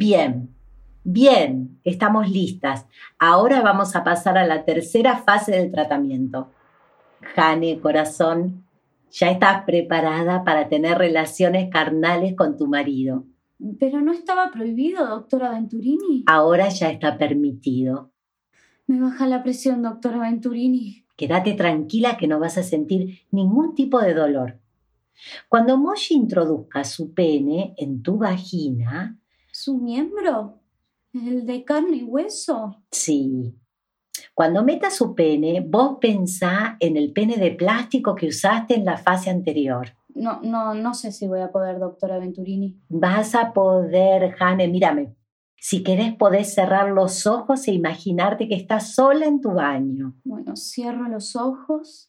Bien, bien, estamos listas. Ahora vamos a pasar a la tercera fase del tratamiento. Jane, corazón, ya estás preparada para tener relaciones carnales con tu marido. Pero no estaba prohibido, doctora Venturini. Ahora ya está permitido. Me baja la presión, doctora Venturini. Quédate tranquila que no vas a sentir ningún tipo de dolor. Cuando Moshi introduzca su pene en tu vagina. ¿Su miembro? ¿El de carne y hueso? Sí. Cuando meta su pene, vos pensá en el pene de plástico que usaste en la fase anterior. No, no, no sé si voy a poder, doctora Venturini. Vas a poder, Jane, mírame. Si querés podés cerrar los ojos e imaginarte que estás sola en tu baño. Bueno, cierro los ojos.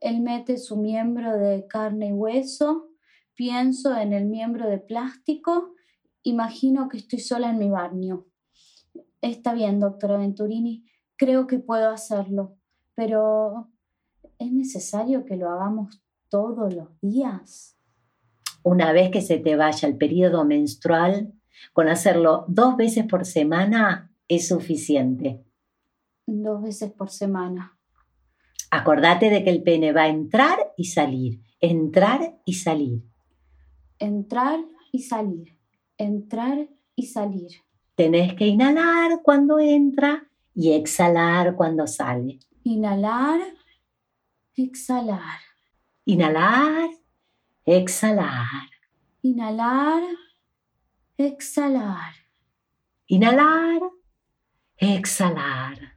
Él mete su miembro de carne y hueso. Pienso en el miembro de plástico. Imagino que estoy sola en mi baño. Está bien, doctora Venturini. Creo que puedo hacerlo. Pero ¿es necesario que lo hagamos todos los días? Una vez que se te vaya el periodo menstrual, con hacerlo dos veces por semana es suficiente. Dos veces por semana. Acordate de que el pene va a entrar y salir, entrar y salir. Entrar y salir, entrar y salir. Tenés que inhalar cuando entra y exhalar cuando sale. Inhalar, exhalar. Inhalar, exhalar. Inhalar, exhalar. Inhalar, exhalar.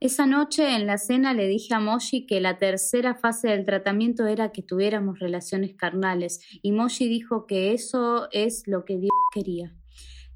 Esa noche en la cena le dije a Moshi que la tercera fase del tratamiento era que tuviéramos relaciones carnales y Moshi dijo que eso es lo que Dios quería.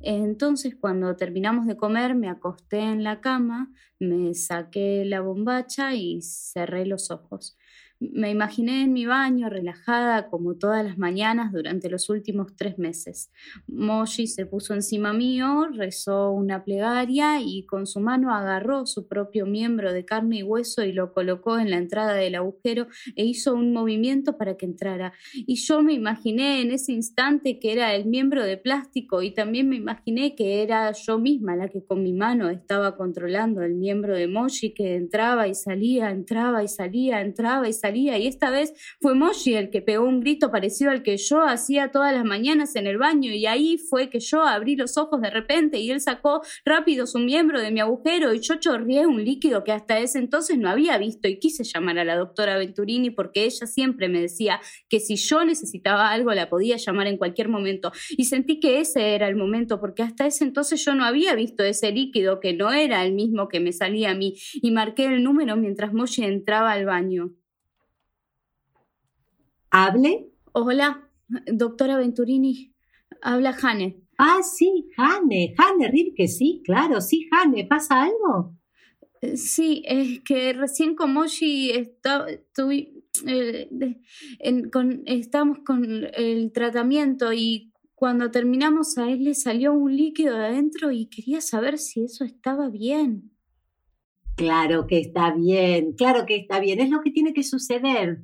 Entonces cuando terminamos de comer me acosté en la cama, me saqué la bombacha y cerré los ojos. Me imaginé en mi baño, relajada como todas las mañanas durante los últimos tres meses. Moshi se puso encima mío, rezó una plegaria y con su mano agarró su propio miembro de carne y hueso y lo colocó en la entrada del agujero e hizo un movimiento para que entrara. Y yo me imaginé en ese instante que era el miembro de plástico y también me imaginé que era yo misma la que con mi mano estaba controlando el miembro de Moshi que entraba y salía, entraba y salía, entraba y salía y esta vez fue Moshi el que pegó un grito parecido al que yo hacía todas las mañanas en el baño y ahí fue que yo abrí los ojos de repente y él sacó rápido su miembro de mi agujero y yo chorrié un líquido que hasta ese entonces no había visto y quise llamar a la doctora Venturini porque ella siempre me decía que si yo necesitaba algo la podía llamar en cualquier momento y sentí que ese era el momento porque hasta ese entonces yo no había visto ese líquido que no era el mismo que me salía a mí y marqué el número mientras Moshi entraba al baño. ¿Hable? Hola, doctora Venturini. Habla Jane. Ah, sí, Jane. Jane Ripke, sí, claro, sí, Jane. ¿Pasa algo? Eh, sí, es que recién con Moshi estaba, eh, con, estamos con el tratamiento y cuando terminamos a él le salió un líquido de adentro y quería saber si eso estaba bien. Claro que está bien, claro que está bien, es lo que tiene que suceder.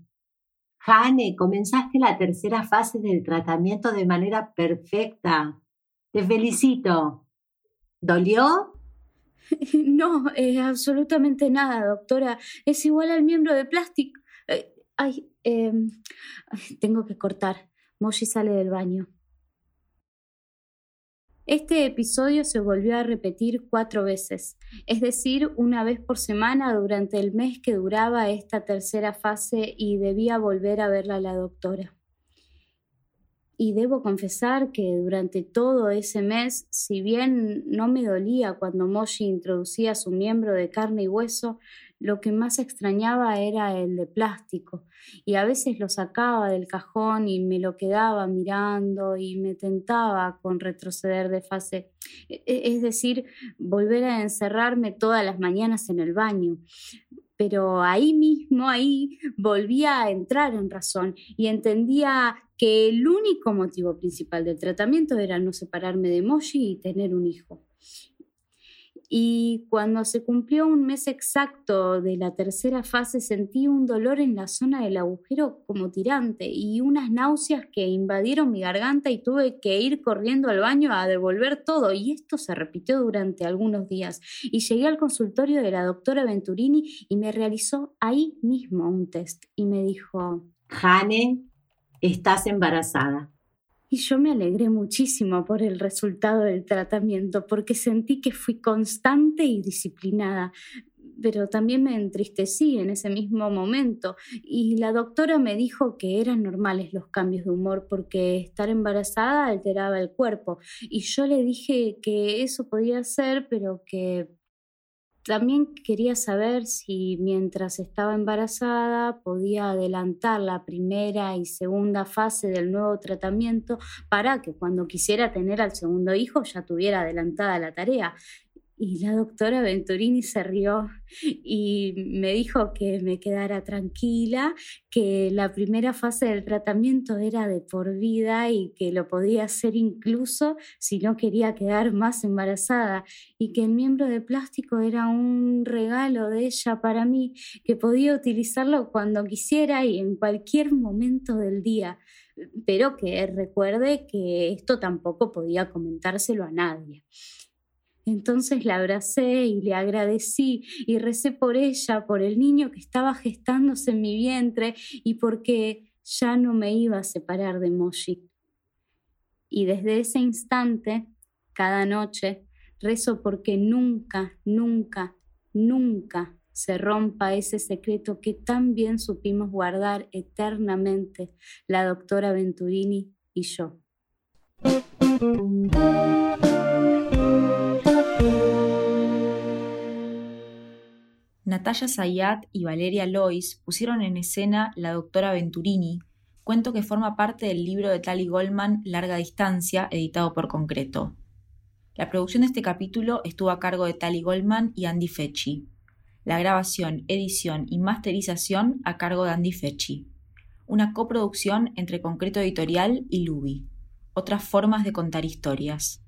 Jane, comenzaste la tercera fase del tratamiento de manera perfecta. Te felicito. ¿Dolió? No, eh, absolutamente nada, doctora. Es igual al miembro de plástico. Eh, em, ay, tengo que cortar. Moshi sale del baño. Este episodio se volvió a repetir cuatro veces, es decir, una vez por semana durante el mes que duraba esta tercera fase y debía volver a verla la doctora. Y debo confesar que durante todo ese mes, si bien no me dolía cuando Moshi introducía su miembro de carne y hueso, lo que más extrañaba era el de plástico, y a veces lo sacaba del cajón y me lo quedaba mirando y me tentaba con retroceder de fase, e, e, es decir, volver a encerrarme todas las mañanas en el baño. Pero ahí mismo, ahí volvía a entrar en razón y entendía que el único motivo principal del tratamiento era no separarme de Moshi y tener un hijo. Y cuando se cumplió un mes exacto de la tercera fase sentí un dolor en la zona del agujero como tirante y unas náuseas que invadieron mi garganta y tuve que ir corriendo al baño a devolver todo. Y esto se repitió durante algunos días. Y llegué al consultorio de la doctora Venturini y me realizó ahí mismo un test y me dijo Jane, estás embarazada y yo me alegré muchísimo por el resultado del tratamiento porque sentí que fui constante y disciplinada, pero también me entristecí en ese mismo momento. Y la doctora me dijo que eran normales los cambios de humor porque estar embarazada alteraba el cuerpo. Y yo le dije que eso podía ser pero que también quería saber si mientras estaba embarazada podía adelantar la primera y segunda fase del nuevo tratamiento para que cuando quisiera tener al segundo hijo ya tuviera adelantada la tarea. Y la doctora Venturini se rió y me dijo que me quedara tranquila, que la primera fase del tratamiento era de por vida y que lo podía hacer incluso si no quería quedar más embarazada y que el miembro de plástico era un regalo de ella para mí, que podía utilizarlo cuando quisiera y en cualquier momento del día pero que recuerde que esto tampoco podía comentárselo a nadie. Entonces la abracé y le agradecí y recé por ella, por el niño que estaba gestándose en mi vientre y porque ya no me iba a separar de Moshi. Y desde ese instante, cada noche, rezo porque nunca, nunca, nunca se rompa ese secreto que tan bien supimos guardar eternamente la doctora Venturini y yo. Natalia Sayat y Valeria Lois pusieron en escena La doctora Venturini, cuento que forma parte del libro de Tali Goldman Larga Distancia, editado por Concreto. La producción de este capítulo estuvo a cargo de Tali Goldman y Andy Fechi. La grabación, edición y masterización a cargo de Andy Fechi. Una coproducción entre Concreto Editorial y Lubi. Otras formas de contar historias.